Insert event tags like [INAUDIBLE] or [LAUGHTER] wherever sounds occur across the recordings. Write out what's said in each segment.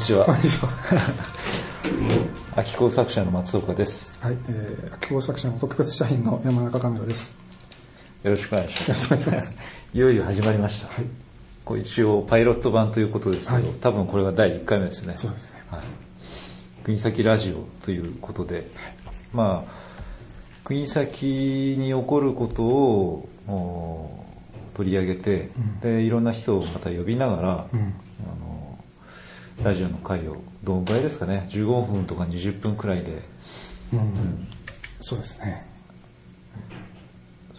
こんにちはこん。にちは。[LAUGHS] 秋工作者の松岡です。はい、えー、秋工作者の特別社員の山中カメラです。よろしくお願いします。いします。[LAUGHS] いよいよ始まりました。はい。これ一応パイロット版ということですけど、はい多分これが第1回目ですよね。そうですね。はい。国崎ラジオということで、まあ、国崎に起こることをお取り上げて、うんで、いろんな人をまた呼びながら、うん。ラジオの回をどのぐらいですかね15分とか20分くらいでうん。そうですね。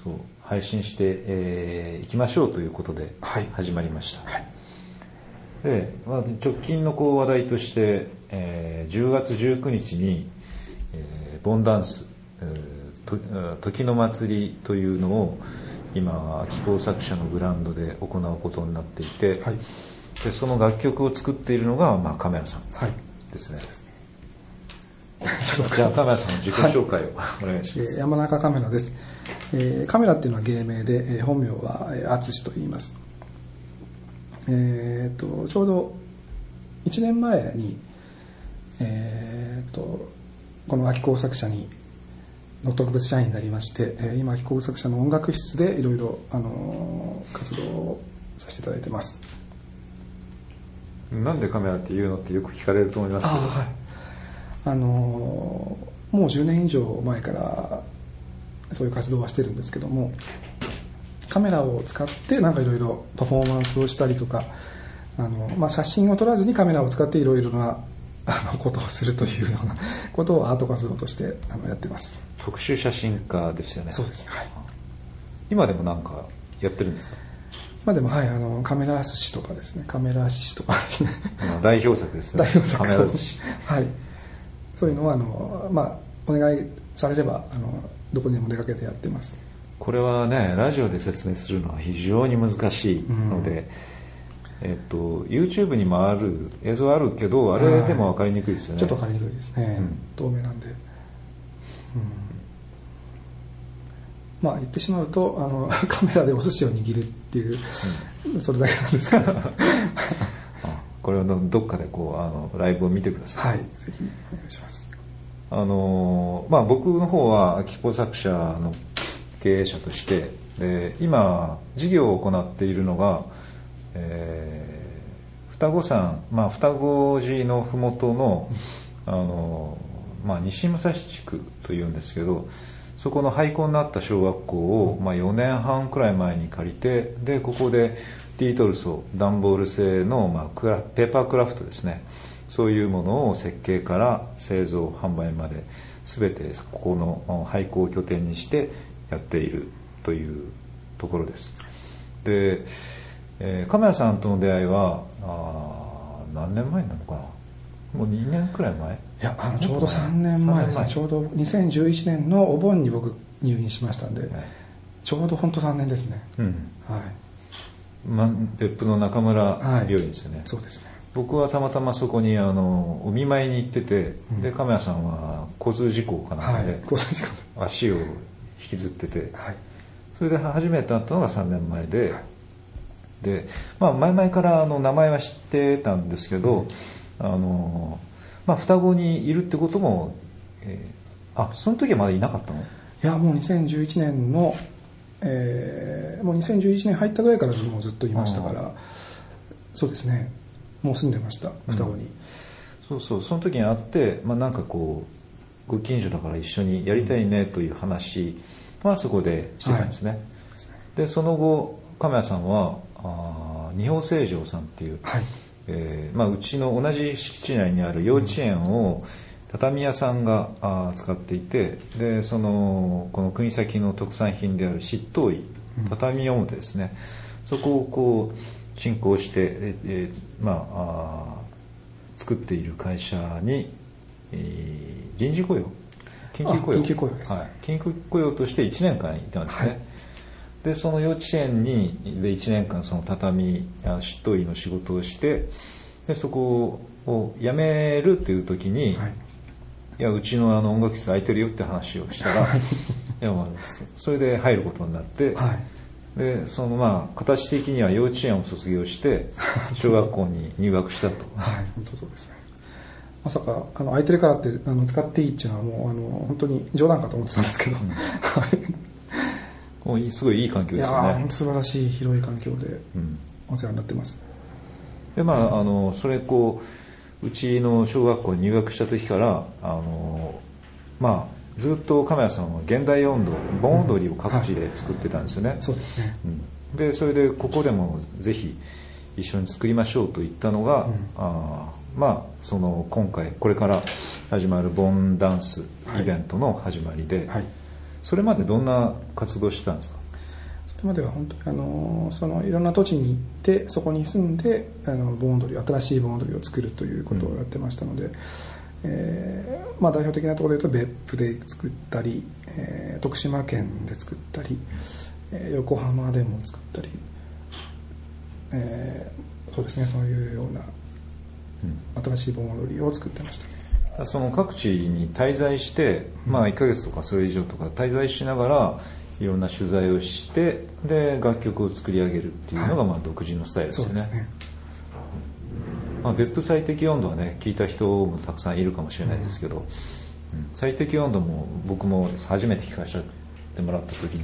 そう配信してい、えーいきましょうということではい始まりました、はい。で、まあ、直近のこう話題として、えー10月19日に、えーボンダンス、えー時の祭りというのを今気候作者のグラウンドで行うことになっていて、はい。でその楽曲を作っているのが、まあ、カメラさんはい。ですねそうですね。じゃあカメラさんの自己紹介をお願いします、えー山中カメラです。えーカメラっていうのは芸名で、えー本名はえー淳と言います。えー、とちょうど1年前に、えー、とこの秋工作者にの特別社員になりまして、えー今秋工作者の音楽室でいろいろあのー活動をさせていただいてます。なんでカメラって言うのってよく聞かれると思いますけど、あはい。あのーもう10年以上前からそういう活動はしてるんですけどもカメラを使ってなんかいろいろパフォーマンスをしたりとかあの、まあ、写真を撮らずにカメラを使っていろいろなあのことをするというようなことをアート活動としてあのやってます。特殊写真家ですよね。そうです。ねはい。今でもなんかやってるんですか？今でもはいあのカメラ寿司とかですね。カメラ寿司とかですね。代表作ですね。代表作を。カメラ寿司。はい。そういうのはあの、まあ、お願いされればあのどこにでも出かけてやってます。これはねラジオで説明するのは非常に難しいので、えっと YouTube にもある映像あるけどあれでも分かりにくいですよね、ちょっと分かりにくいですね、うん。透明なんで、うん、まあ言ってしまうとあのカメラでお寿司を握るっていう、それだけなんですけど。はあこれをどどっかでこうあのライブを見てください、いぜひお願いします。あのまあ、僕の方は気候作者の経営者としてで今事業を行っているのが、えー双子山、まあ、双子寺の麓のあの、まあ、西武蔵地区というんですけどそこの廃校になった小学校を、まあ、4年半くらい前に借りてでここでティートルソ段ボール製の、まあ、クラペーパークラフトですね。そういうものを設計から製造販売まで全てここの廃校を拠点にしてやっているというところです。で、えー、亀谷さんとの出会いはあー何年前になるのかな。もう2年くらい前いやあのちょうど3年前ですね。ちょうど2011年のお盆に僕入院しましたんで、はい。ちょうど本当3年ですね。うん。はい。ま、別府の中村病院ですよね、そうですね。僕はたまたまそこにあのお見舞いに行ってて、うん。で亀谷さんは交通事故かなんはい。交通事故。足を引きずってて。ではい。それで初めて会ったのが3年前で、で、まあ、前々からあの名前は知ってたんですけど、あのまあ、双子にいるってことも、えーあその時はまだいなかったの？いやもう2011年の、えーもう2011年入ったぐらいからもうずっといましたからそうですね。もう住んでました双子に、そうそうその時に会って、まあ、なんかこうご近所だから一緒にやりたいねという話はそこでしてたんですね、そうでその後亀谷さんはあー二宝成城さんっていう、はいえーまあ、うちの同じ敷地内にある幼稚園を畳屋さんがあー使っていてでそのこの国先の特産品である執刀医うん。畳表ですね、そこをこう進行して、ええーまああー作っている会社に、えー臨時雇用？緊急雇用？あ緊急雇用ですね。はい、緊急雇用として1年間いたんですね、はいでその幼稚園にで1年間その畳あ執刀医の仕事をしてでそこを辞めるっていう時に、はい。いやうちのあの音楽室空いてるよって話をしたらい。やまあそそれで入ることになって、はい。でそのまあ形的には幼稚園を卒業して [LAUGHS] 小学校に入学したと。はい。本当そうですね。まさかあの空いてるからってあの使っていいっていうのはもうあの本当に冗談かと思ってたんですけど、はいもういいすごいいい環境いやですよね。ー本当素晴らしい広い環境でうん。お世話になってます。でまああのそれこううちの小学校に入学した時からあのまあずっと亀谷さんは現代音頭盆踊りを各地で作ってたんですよね、そうですね。うん。でそれでここでもぜひ一緒に作りましょうと言ったのが、うん。あーまあその今回これから始まる盆ダンスイベントの始まりで、はいそれまでどんな活動してたんですか？それまでは本当にあのそのいろんな土地に行ってそこに住んであの盆踊り新しい盆踊りを作るということをやってましたので、えーまあ、代表的なところで言うと別府で作ったり、えー徳島県で作ったり、えー横浜でも作ったり、えーそうですねそういうような新しい盆踊りを作ってました。ねその各地に滞在して、まあ、1ヶ月とかそれ以上とか滞在しながらいろんな取材をしてで楽曲を作り上げるっていうのが、はい。まあ、独自のスタイルですよね。まあ、別府最適温度はね聞いた人もたくさんいるかもしれないですけど、うん。最適温度も僕も初めて聞かせてもらった時に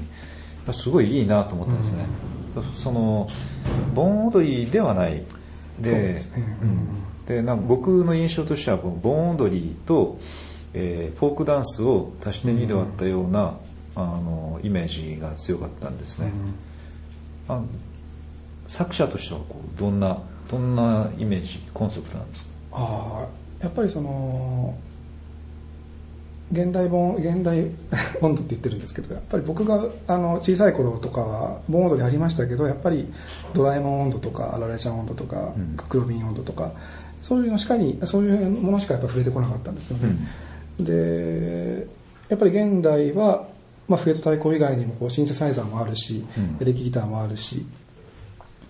やすごいいいなと思ったんですね、そその盆踊りではない。でそうですね。うんでなんか僕の印象としてはこの盆踊りと、えーフォークダンスを足して2で割ったような、あのイメージが強かったんですね、あ作者としてはこうどんなどんなイメージコンセプトなんですか？ああやっぱりその現代本現代 [LAUGHS] 温度って言ってるんですけどやっぱり僕があの小さい頃とかは盆踊りありましたけどやっぱりドラえもん温度とかあられちゃん温度とか、うん。クックロビン温度とかそういうのしかにそういうものしかやっぱ触れてこなかったんですよね、でやっぱり現代は、まあ、フレート太鼓以外にもこうシンセサイザーもあるし、うん。エレキギターもあるし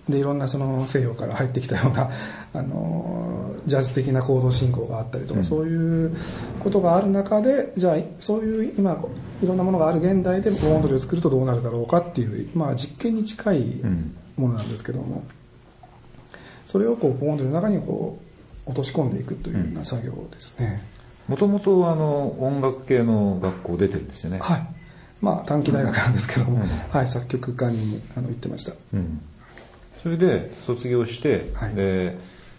でいろんなその西洋から入ってきたようなあのジャズ的な行動進行があったりとか、うん。そういうことがある中でじゃあそういう今いろんなものがある現代で盆踊りを作るとどうなるだろうかっていう、まあ、実験に近いうん。ものなんですけどもそれをこう盆踊りの中にこう落とし込んでいくというような作業ですね、もともとあの音楽系の学校出てるんですよね、はい。まあ短期大学なんですけども、うん。はい、作曲家にあの行ってました。うん。それで卒業して、はい。で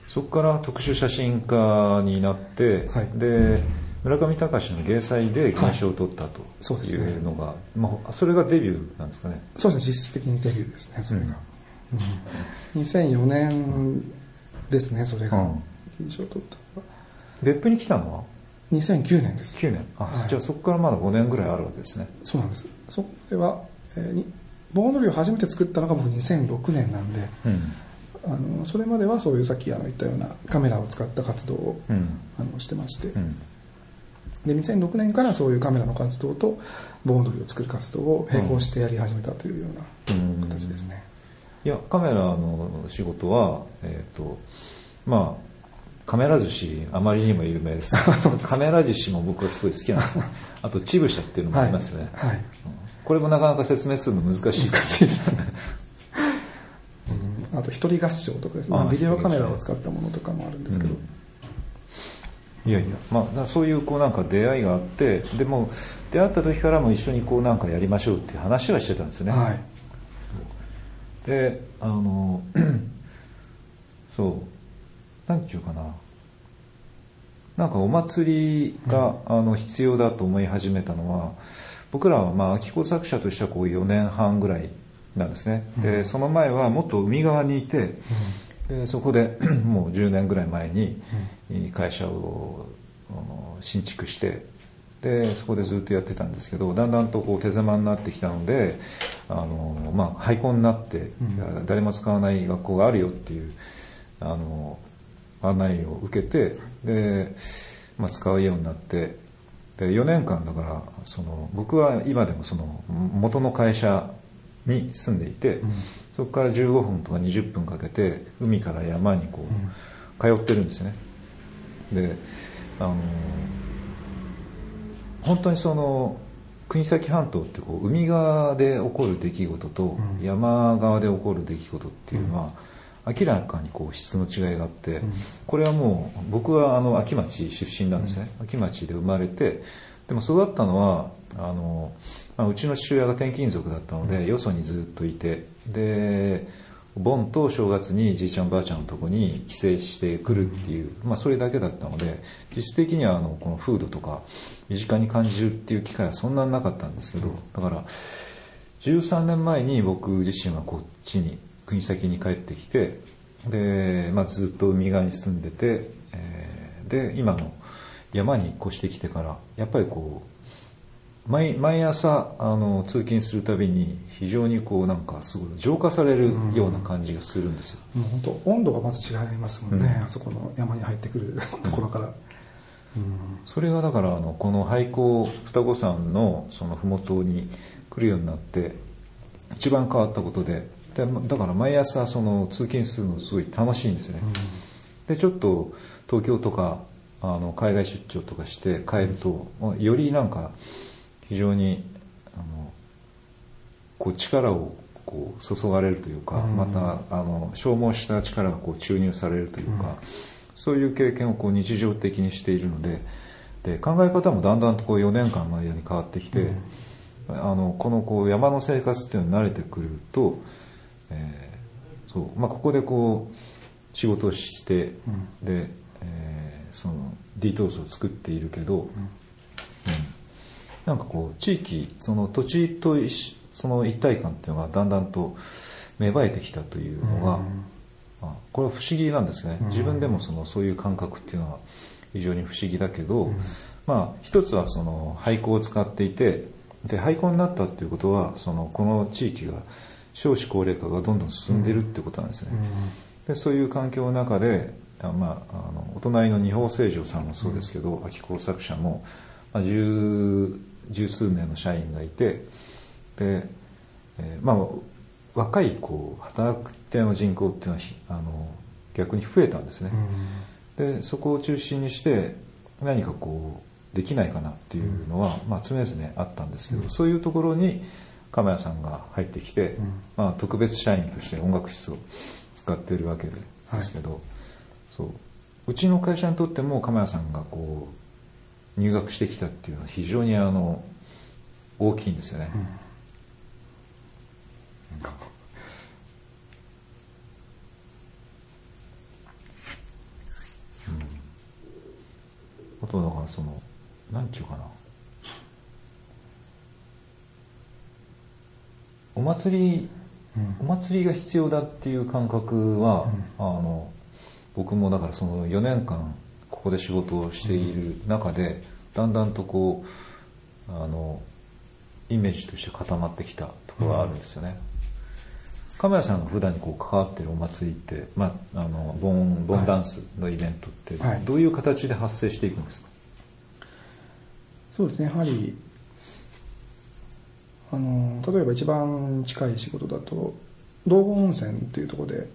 そこから特殊写真家になって、はい。で村上隆の芸祭で銀賞を取ったとそうですね。いうのが、まあ、それがデビューなんですかね。そうですね。実質的にデビューですねそれが、うん。2004年ですねそれが。うん銀賞を取ったのが別府に来たのは？2009年です。9年。あ、はい。じゃあそこからまだ5年ぐらいあるわけですね。そうなんです。そこでは、えーに盆踊りを初めて作ったのが僕2006年なんでうん。あのそれまではそういうさっきあの言ったようなカメラを使った活動をうん。あのしてまして、うん。で2006年からそういうカメラの活動と盆踊りを作る活動を並行してやり始めたというような形ですね、いやカメラの仕事はえっ、とまあカメラ寿司あまりにも有名です。[LAUGHS] カメラ寿司も僕はすごい好きなんですね [LAUGHS] あとチブシャっていうのもありますよね、はい、はい。うん。これもなかなか説明するの難しいです難しいですね [LAUGHS] あと一人合唱とかですね。あまあビデオカメラを使ったものとかもあるんですけど、うん。いやいや、まあ、そういうこうなんか出会いがあってでも出会った時からも一緒にこうなんかやりましょうっていう話はしてたんですよね、はい。であの [CLEARS THROAT] そうなんていうかな。なんかお祭りが、あの必要だと思い始めたのは僕らはまあ秋子作者としてはこう4年半ぐらいなんですね、でその前はもっと海側にいて、でそこで [CLEARS THROAT] もう10年ぐらい前に会社を新築してでそこでずっとやってたんですけどだんだんとこう手狭になってきたのであの、まあ、廃校になって、うん。誰も使わない学校があるよっていうあの案内を受けてで、まあ、使うようになってで4年間だからその僕は今でもその元の会社に住んでいて、うん。そこから15分とか20分かけて海から山にこう通ってるんですよね。であの本当にその国東半島ってこう海側で起こる出来事と山側で起こる出来事っていうのは、明らかにこう質の違いがあって、これはもう僕はあの秋町出身なんですね、秋町で生まれてでも育ったのはあの、まあ、うちの父親が転勤族だったので、よそにずっといてで盆と正月にじいちゃんばあちゃんのとこに帰省してくるっていう、まあ、それだけだったので実質的にはあのこの風土とか身近に感じるっていう機会はそんなになかったんですけどだから13年前に僕自身はこっちに国先に帰ってきてで、まあ、ずっと海側に住んでて、えー、で今の山に越してきてからやっぱりこう毎毎朝あの通勤するたびに非常にこうなんかすごい浄化されるような感じがするんですよ、うん、もう本当温度がまず違いますもんね、うん、あそこの山に入ってくるところから、うん、それがだからあのこの廃校双子山のその麓に来るようになって一番変わったことででだから毎朝その通勤するのすごい楽しいんですね、でちょっと東京とかあの海外出張とかして帰るとよりなんか非常にあのこう力をこう注がれるというか、うん、またあの消耗した力がこう注入されるというか、うん、そういう経験をこう日常的にしているのでで考え方もだんだんとこう4年間の間に変わってきて、うん、あのこのこう山の生活っていうのに慣れてくると、えーそうまあ、ここでこう仕事をして、で、えー、そのディトースを作っているけど、うん。なんかこう地域その土地とその一体感っていうのがだんだんと芽生えてきたというのが、まあ、これは不思議なんですね。自分でもそのそういう感覚っていうのは非常に不思議だけど、まあ一つはその廃校を使っていてで廃校になったっていうことはそのこの地域が少子高齢化がどんどん進んでるってことなんですね。でそういう環境の中であまあ、あのお隣の二宝清浄さんもそうですけど、秋工作者も、まあ、十十数名の社員がいてで、えー、まあ若いこう働く手の人口っていうのはあの逆に増えたんですね、うん、でそこを中心にして何かこうできないかなっていうのは、うん、まあ、常々あったんですけど、うん、そういうところに亀谷さんが入ってきて、まあ、特別社員として音楽室を使っているわけですけど、はい、そう。うちの会社にとっても亀谷さんがこう入学してきたっていうのは非常にあの大きいんですよね。うん。あとだからその何ちゅうかなお祭り、うん、お祭りが必要だっていう感覚は、うん、あの僕もだからその4年間ここで仕事をしている中で、だんだんとこうあのイメージとして固まってきたところがあるんですよね。亀谷さんが普段にこう関わってるお祭りって、まあ、あのボンボンダンスのイベントってどういう形で発生していくんですか、はい、そうですね。やはりあの例えば一番近い仕事だと道後温泉っていうところで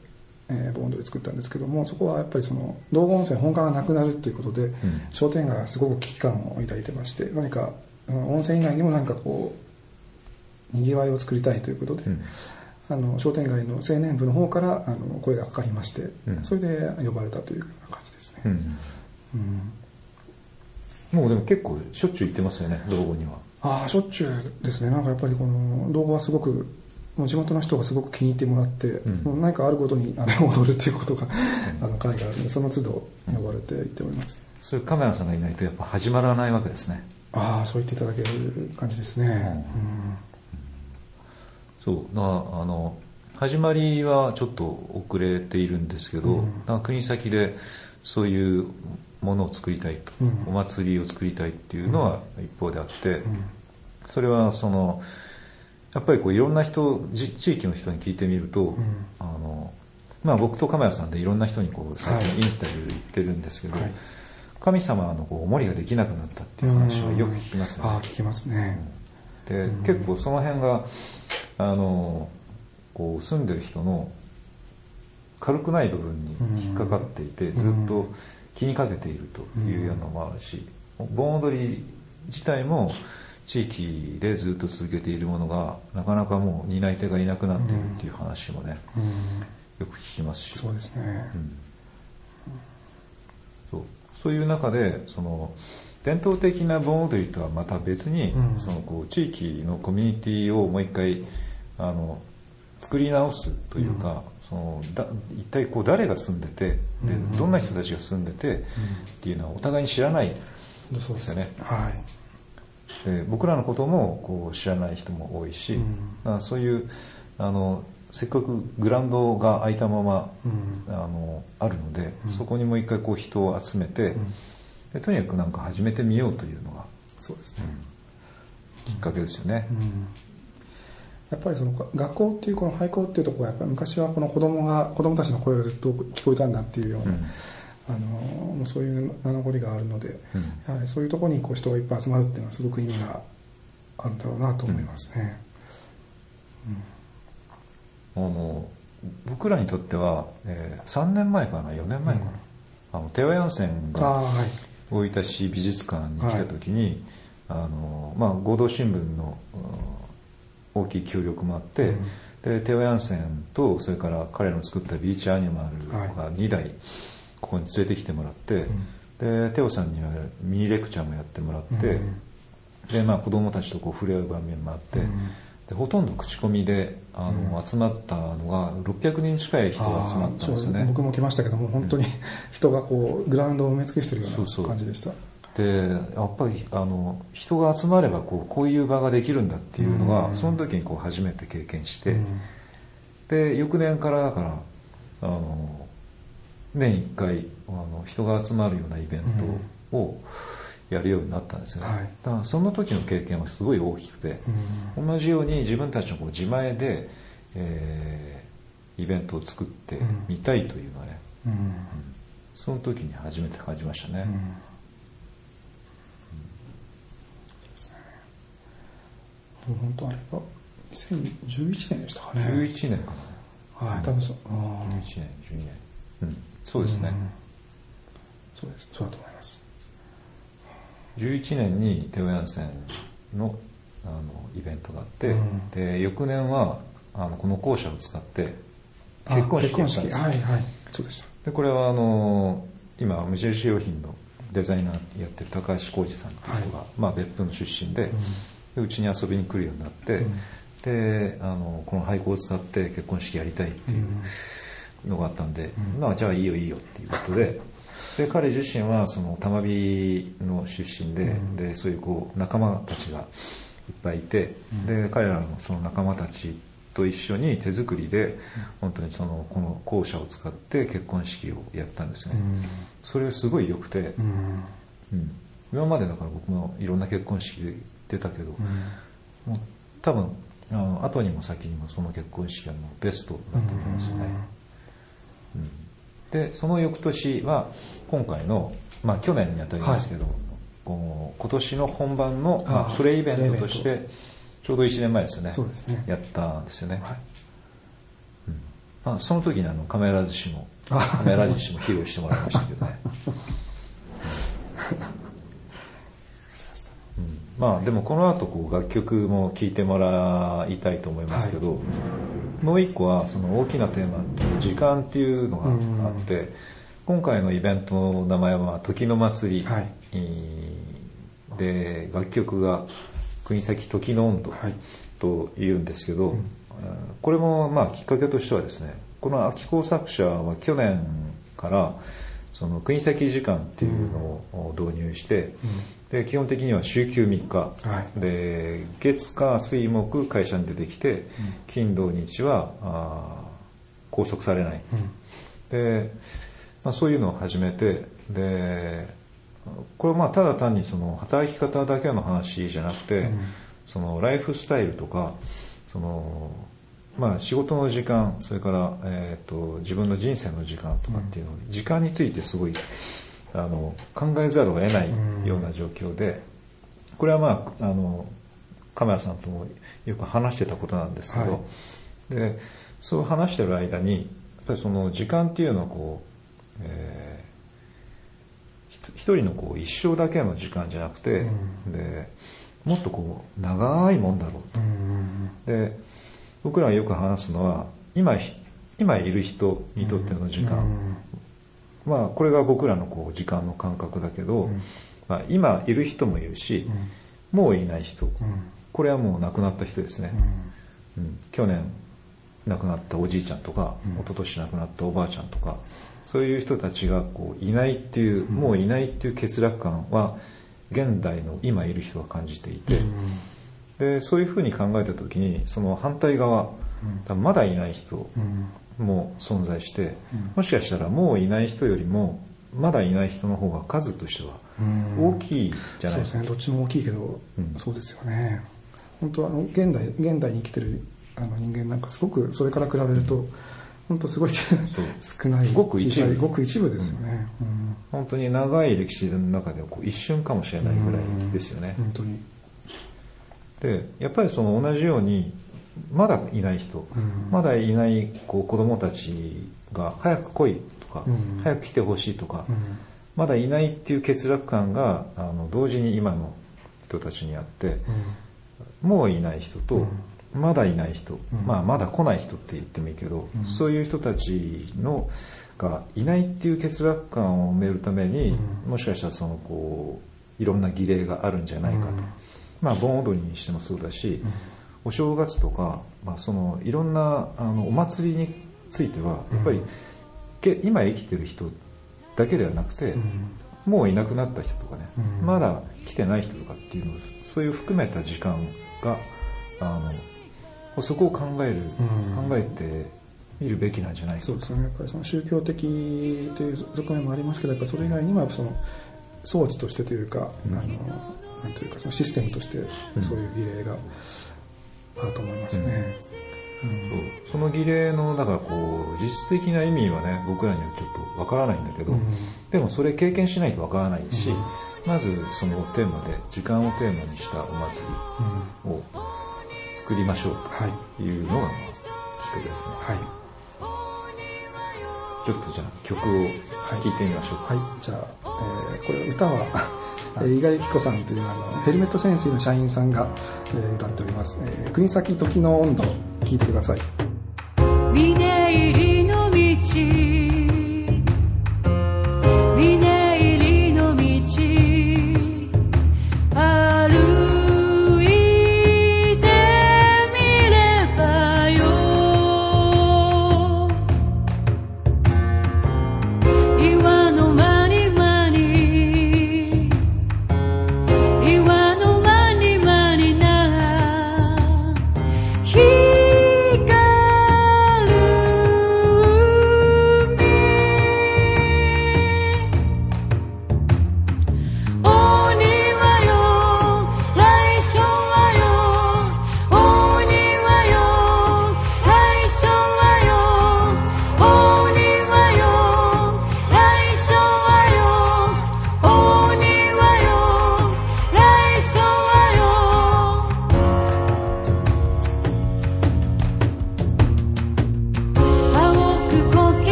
えー、ボンドで作ったんですけどもそこはやっぱりその道後温泉本館がなくなるっていうことで、うん、商店街がすごく危機感を抱いてまして何か温泉以外にも何かこうにぎわいを作りたいということで、うん、あの商店街の青年部の方からあの声がかかりまして、うん、それで呼ばれたという感じですね、もうでも結構しょっちゅう行ってますよね道後にはああしょっちゅうですね。なんかやっぱりこの道後はすごくもう地元の人がすごく気に入ってもらって、うん、何かあるごとにあれを踊るっていうことが、[LAUGHS] あの会があるのでその都度呼ばれて行っております、それカメラさんがいないとやっぱ始まらないわけですね。ああそう言っていただける感じですね、うん、そう。なあの始まりはちょっと遅れているんですけど、うん、なんか国先でそういうものを作りたいと、うん、お祭りを作りたいっていうのは一方であって、それはそのやっぱりこういろんな人地域の人に聞いてみると、うん、あのまあ、僕と亀谷さんでいろんな人にこう最近インタビュー行ってるんですけど、はい、神様のこうお守りができなくなったっていう話はよく聞きますね。あ聞きますね。で、結構その辺があのこう住んでる人の軽くない部分に引っかかっていて、ずっと気にかけているというようなのもあるし、盆踊り自体も地域でずっと続けているものがなかなかもう担い手がいなくなっているっていう話もね、うん。よく聞きますし。そうですね。うん。そう。そういう中でその伝統的な盆踊りとはまた別に、うん。そのこう地域のコミュニティをもう一回あの作り直すというか、そのだ一体こう誰が住んでてでうんどんな人たちが住んでてっていうのはお互いに知らないそうです。よねはいで僕らのこともこう知らない人も多いし、うん。そういうあのせっかくグラウンドが空いたまま、うん。あのあるので、うん。そこにもう一回こう人を集めて、うん。でとにかくなんか始めてみようというのがそうですね。きっかけですよね。うん。やっぱりその学校っていうこの廃校っていうところはやっぱり昔はこの子供が子供たちの声がずっと聞こえたんだっていうような、うんあのそういう名残があるので、うん。やはりそういうところにこう人がいっぱい集まるっていうのはすごく意味があるんだろうなと思いますね。あの僕らにとっては、えー3年前かな4年前かな、あのテオヤンセンああがはい。大分市美術館に来た時に、あのまあ、合同新聞のうん大きい協力もあって、うん。でテオヤンセンとそれから彼の作ったビーチアニマルが2台ここに連れてきてもらって、でテオさんにはミニレクチャーもやってもらって、うん。でまあ、子供たちとこう触れ合う場面もあって、うん。でほとんど口コミであの、うん。集まったのが600人近い人が集まったんですよね。僕も来ましたけども本当に人がこうグラウンドを埋め尽くしてるよそうな感じでした。でやっぱりあの人が集まればこうこういう場ができるんだっていうのが、うん。その時にこう初めて経験して、うん。で翌年からだからあの年1回あの人が集まるようなイベントをやるようになったんですよね、はい。だからその時の経験はすごい大きくて、うん。同じように自分たちのこう自前で、えーイベントを作ってみたいというのはね、うん。うん。その時に初めて感じましたね、本当あれは2011年でしたかね。11年かな。はい、多分そう。あー11年12年。うんそうですね、ん。そうです。そうだと思います。11年にテオヤンセンのあのイベントがあって、うん。で翌年はあのこの校舎を使ってあ結婚式やったんですはいはい。そうでした。でこれはあの今無印良品のデザイナーやってる高橋浩二さんという人が、まあ、別府の出身ででうちに遊びに来るようになって、うん。であのこの廃校を使って結婚式やりたいっていうのがあったんで、うん。まあじゃあいいよいいよっていうことで [LAUGHS] で彼自身はその玉美の出身で,、うん。でそういうこう仲間たちがいっぱいいて、で彼らのその仲間たちと一緒に手作りで本当にそのこの校舎を使って結婚式をやったんですね、それがすごい良くて、うん。うん。今までだから僕もいろんな結婚式で出たけど、もう多分あの後にも先にもその結婚式はもうベストだと思いますよね、うんでその翌年は今回の、まあ、去年にあたりますけど、こう今年の本番の、まあ、プレイベントとしてちょうど1年前ですよね。ね。やったんですよね、はい。うん。まあ、その時にあのカメラ寿司もあカメラ寿司も披露してもらいましたけどね、[LAUGHS] うん。まあでもこの後こう楽曲も聴いてもらいたいと思いますけど、もう一個はその大きなテーマっていう時間っていうのがあって、今回のイベントの名前は「時の祭り」はい。で楽曲が「国崎時の温度はい」と言うんですけど、これもまあきっかけとしてはですねこの秋工作者は去年からその国崎時間っていうのを導入して、で基本的には週休3日、はい。で月火水木会社に出てきて、金土日は拘束されない、で、まあ、そういうのを始めてでこれはまあただ単にその働き方だけの話じゃなくて、そのライフスタイルとかその、まあ、仕事の時間それから、えー、と自分の人生の時間とかっていうの、時間についてすごいあの考えざるを得ないような状況で、これはまああのカメラさんともよく話してたことなんですけど、はでそう話してる間にやっぱりその時間っていうのはこう、えー一人のこう一生だけの時間じゃなくて、うん。でもっとこう長いもんだろうと、で僕らがよく話すのは今今いる人にとっての時間、まあこれが僕らのこう時間の感覚だけど、まあ、今いる人もいるし、もういない人、これはもう亡くなった人ですね、うん。去年亡くなったおじいちゃんとか、一昨年亡くなったおばあちゃんとかそういう人たちがこういないっていう、もういないっていう欠落感は現代の今いる人は感じていて、でそういうふうに考えた時にその反対側、まだいない人も存在して、もしかしたらもういない人よりもまだいない人の方が数としては大きいじゃない？そうですね。どっちも大きいけど、うん。そうですよね。本当あの現代現代に生きてるあの人間なんかすごくそれから比べると本当すごい少ない。ごく一部。ごく一部ですよね、うん。本当に長い歴史の中でこう一瞬かもしれないぐらいですよね。本当に。でやっぱりその同じようにまだいない人、うん。まだいないこう子供たちが早く来いとか、うん。早く来てほしいとか、うん。まだいないっていう欠落感があの同時に今の人たちにあって、もういない人と、まだいない人、うん。まあ、まだ来ない人って言ってもいいけど、うん。そういう人たちのがいないっていう欠落感を埋めるために、うん。もしかしたらそのこういろんな儀礼があるんじゃないかと、うん。まあ盆踊りにしてもそうだし、うんお正月とか、まあ、そのいろんなあのお祭りについてはやっぱり、うんけ今生きてる人だけではなくて、うん。もういなくなった人とかね、うん。まだ来てない人とかっていうのをそういう含めた時間があのそこを考える、うん。考えてみるべきなんじゃないかそうですよね。やっぱりその宗教的という側面もありますけどやっぱそれ以外にもやっぱその装置としてというか、うん。あのなんというかそのシステムとしてそういう儀礼があると思いますね。うん。そう。その儀礼のだからこう実質的な意味はね僕らにはちょっとわからないんだけど、うん。でもそれ経験しないとわからないし、うん。まずそのテーマで時間をテーマにしたお祭うん。りを作りましょうはいというのがまあきっかけですね。はい。ちょっとじゃあ曲を聴いてみましょうか、はい、じゃあ、えーこれ歌は、伊賀由紀子さんというあのヘルメット潜水の社員さんが、えー歌っております、えー国崎時の温度聞いてください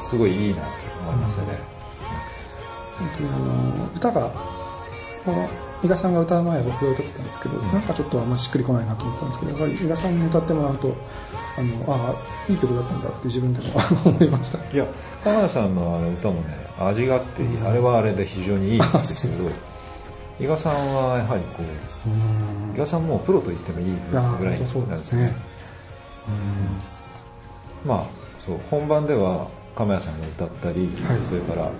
すごいいいなと思いますよね、本当にあの歌がこの伊賀さんが歌う前は僕が歌ってたんですけど、なんかちょっとあんましっくりこないなと思ってたんですけどやっぱり伊賀さんに歌ってもらうとあのああいい曲だったんだって自分でも思いました。いや浜田さんのあの歌もね味があって、あれはあれで非常にいいんですけど [LAUGHS] 伊賀さんはやはりこううん。伊賀さんもうプロと言ってもいいぐらいああ本当そうですねまあそう本番では亀谷さんが歌ったり、はい。それから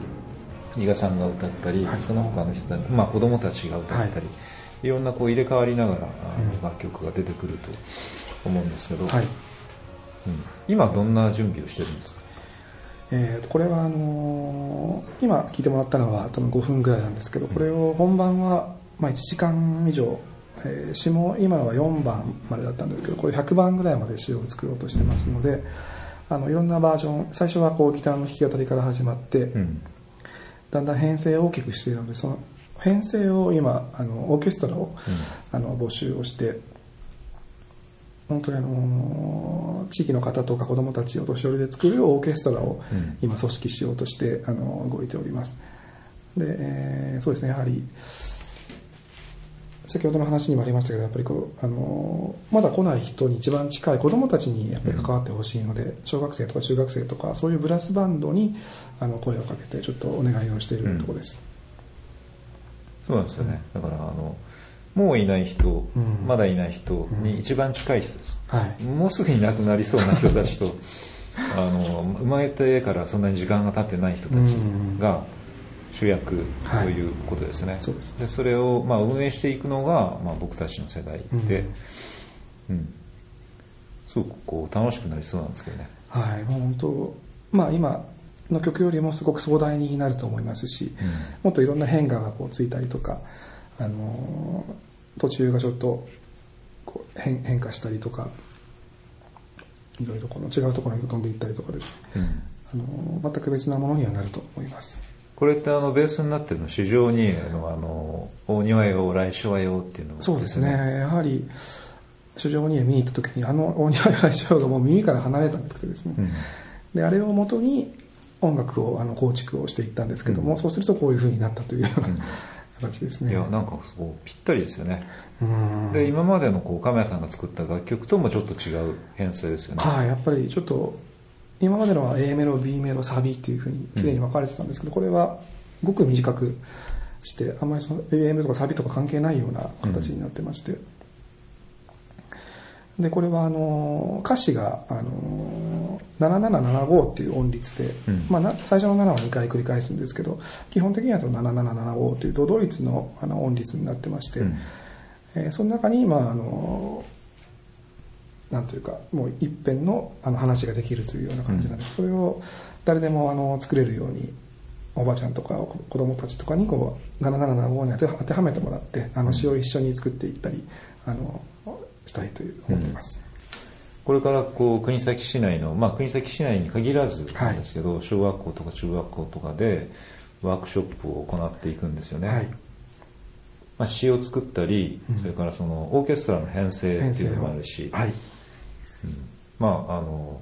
伊賀さんが歌ったり、はい。その他の人たち、まあ、子供たちが歌ったり、い、ろんなこう入れ替わりながらうん。楽曲が出てくると思うんですけど、はい。うん。今どんな準備をしてるんですか？えーとこれはあのー今聞いてもらったのは多分5分ぐらいなんですけどこれを本番はまあ1時間以上、えも今のは4番までだったんですけどこれ100番ぐらいまで詞を作ろうとしてますのであのいろんなバージョン最初はこうギターの弾き語りから始まって、うん。だんだん編成を大きくしているのでその編成を今あのオーケストラを、あの募集をして本当にあの地域の方とか子どもたちを年寄りで作るオーケストラをうん。今組織しようとしてあの動いております。で、えーそうですねやはり先ほどの話にもありましたけどやっぱりこうあのまだ来ない人に一番近い子どもたちにやっぱり関わってほしいので小学生とか中学生とかそういうブラスバンドにあの声をかけてちょっとお願いをしているところです、そうなんですよね、だからあのもういない人、うん。まだいない人に一番近い人です、はい。もうすぐに亡くなりそうな人たちと [LAUGHS] あの生まれてからそんなに時間が経ってない人たちが主役ということですね、そうですでそれを、まあ、運営していくのが、まあ、僕たちの世代で、うん。すごくこう楽しくなりそうなんですけどね。はい、もう本当、まあ今の曲よりもすごく壮大になると思いますし、うん。もっといろんな変化がこうついたりとか、あのー途中がちょっとこう変変化したりとか、いろいろこの違うところに飛んでいったりとかですね、うん。あのー全く別なものにはなると思います。これってあのベースになってるの市場にあのあの大庭よ来所はよっていうのがそうですね、やはり、主情に見に行った時に、あの大庭大将がもう耳から離れたんですけどですね、うん。であれをもとに音楽をあの構築をしていったんですけども、うん。そうするとこういうふうになったというような、うん。形ですね。いやなんかすごいぴったりですよね。うん。で今までのこう亀谷さんが作った楽曲ともちょっと違う編成ですよね。はいやっぱりちょっと今までのは A メロ B メロサビっていうふうに綺麗に分かれてたんですけど、これはごく短くしてあんまりその A メロとかサビとか関係ないような形になってまして、でこれはあの歌詞があの7775っていう音率で、うん。まあ、な最初の7は2回繰り返すんですけど基本的には7775というドドイツのあの音率になってまして、うん。えーその中に、まあ、あのなんというかもう一辺のあの話ができるというような感じなんです、それを誰でもあの作れるようにおばちゃんとか子子供たちとかにこう7775に当て当てはめてもらってあの詩を一緒に作っていったりあのしたいという思っています、これからこう国東市内の、まあ、国東市内に限らずなんですけど、小学校とか中学校とかでワークショップを行っていくんですよね、はい。まあ、詩を作ったり、うん。それからそのオーケストラの編成っていうのもあるし、はいまああの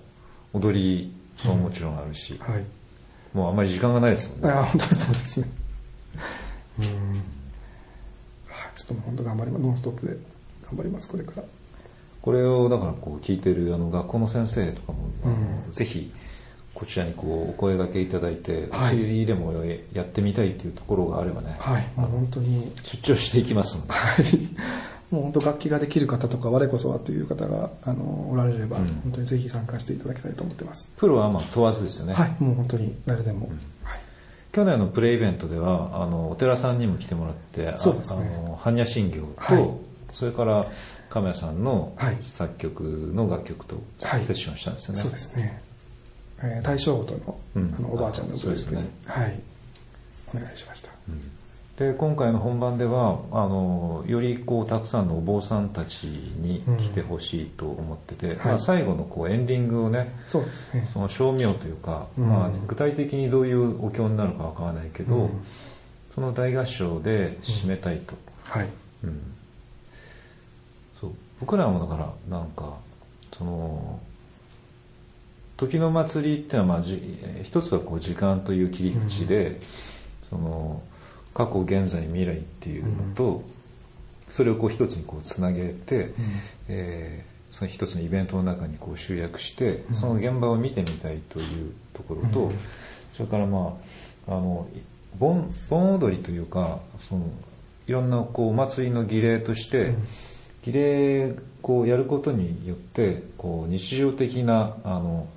踊りももちろんあるし、はい。もうあんまり時間がないですもんね。あ本当にそうですね。うん。はい。ちょっともう本当頑張りますノンストップで頑張りますこれから。これをだからこう聞いてるあの学校の先生とかも、うん。ぜひこちらにこうお声掛けいただいて、はい。でもやってみたいっていうところがあればね、はい。もう本当に。出張していきますので、はいもう本当楽器ができる方とか我こそはという方があのおられれば、うん。本当にぜひ参加していただきたいと思ってます、プロはまあ問わずですよね、はいもう本当に誰でも、うん。はい。去年のプレイベントではあのお寺さんにも来てもらってあそうですね。あの般若心経と、はい。それから亀谷さんのはい。作曲の楽曲とはい。セッションしたんですよね、そうですね、えー大正音の,、うん。あのおばあちゃんのグルーね。はい。お願いしましたで今回の本番ではあのよりこうたくさんのお坊さんたちに来てほしいと思ってて、はい。まあ、最後のこうエンディングをねそうですね。その称名というか、うん。まあ、具体的にどういうお経になるかわからないけど、うん。その大合唱で締めたいと、はい。うん。そう。僕らもだからなんかその時の祭りっていうのは、まあ、じえー一つはこう時間という切り口で、その過去現在未来っていうのと、それをこう一つにこうつなげて、えーその一つのイベントの中にこう集約して、その現場を見てみたいというところと、うん。それからまああのい盆盆踊りというかそのいろんなこうお祭りの儀礼として、儀礼こうやることによってこう日常的なあの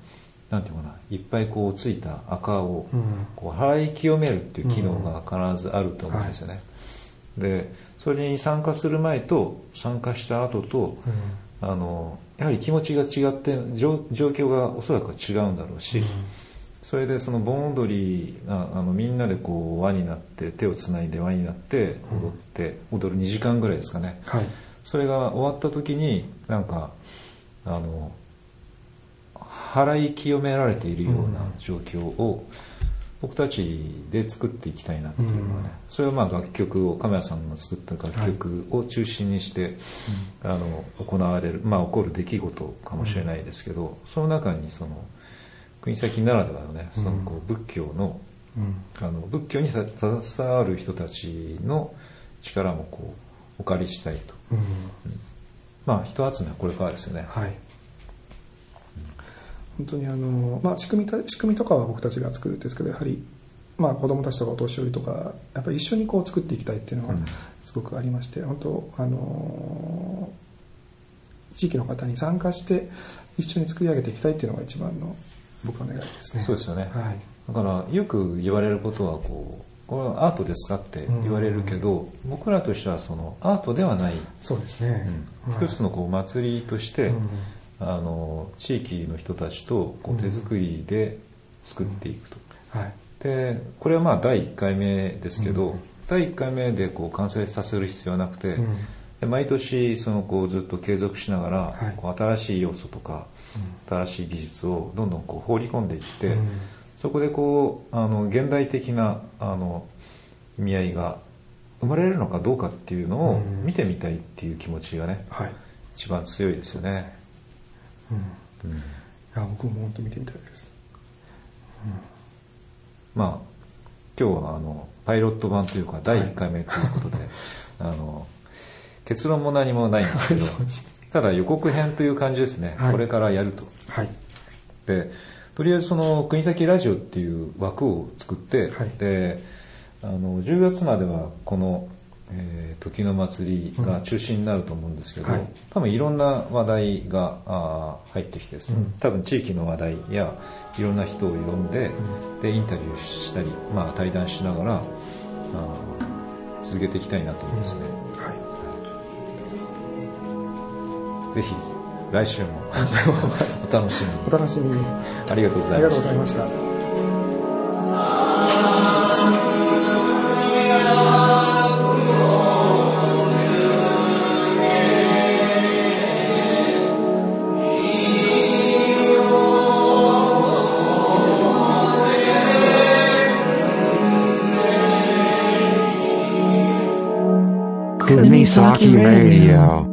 なんていうかないっぱいこうついた赤をうん。こう払い清めるっていう機能が必ずあると思うんですよね。でそれに参加する前と参加した後と、あのやはり気持ちが違って状状況がおそらくは違うんだろうし、それでその盆踊りがあのみんなでこう輪になって手をつないで輪になって踊って、踊る2時間ぐらいですかね。はい。それが終わった時になんかあの払い清められているような状況を僕たちで作っていきたいなっていうのはね、うん。それはまあ楽曲をカメラさんの作った楽曲を中心にして、あの行われるまあ起こる出来事かもしれないですけど、その中にその国崎ならではのねそのこう仏教のうん。あの仏教にた携わる人たちの力もこうお借りしたいと。うん。まあ人集めはこれからですよね。はい本当にあの、まあ、仕組みた仕組みとかは僕たちが作るんですけどやはり、まあ、子供たちとかお年寄りとかやっぱり一緒にこう作っていきたいっていうのがうん。すごくありまして、本当あの地域の方に参加して一緒に作り上げていきたいっていうのが一番の僕の願いですね。そうですよね。はい。だからよく言われることはこうこれはアートですかって言われるけど、僕らとしてはそのアートではない、そうですね、うん。はい一つのこう祭りとして、うんあの地域の人たちとこう手作りで作っていくと、はい。でこれはまあ第1回目ですけど、うん。第1回目でこう完成させる必要はなくて、うん。で毎年そのこうずっと継続しながら、はい。こう新しい要素とか、新しい技術をどんどんこう放り込んでいって、うん。そこでこうあの現代的なあの意味合いが生まれるのかどうかっていうのをうん。見てみたいっていう気持ちがねはい、一番強いですよね。うん、いうん。や僕も本当見てみたいです。まあ今日はあのパイロット版というか第1回目ということで、[LAUGHS] あの結論も何もないんですけど [LAUGHS] ただ予告編という感じですね、はい。これからやると。はい。でとりあえずその国崎ラジオっていう枠を作って、はい。であの10月まではこの、えー時の祭りが中心になると思うんですけど、うんはい。多分いろんな話題があー入ってきてですね、うん。多分地域の話題やいろんな人を呼んで,、でインタビューしたり、まあ、対談しながらあー続けていきたいなと思いますね、はい。ぜひ来週も [LAUGHS] お楽しみに。お楽しみに。ありがとうごありがざいました Saki Radio.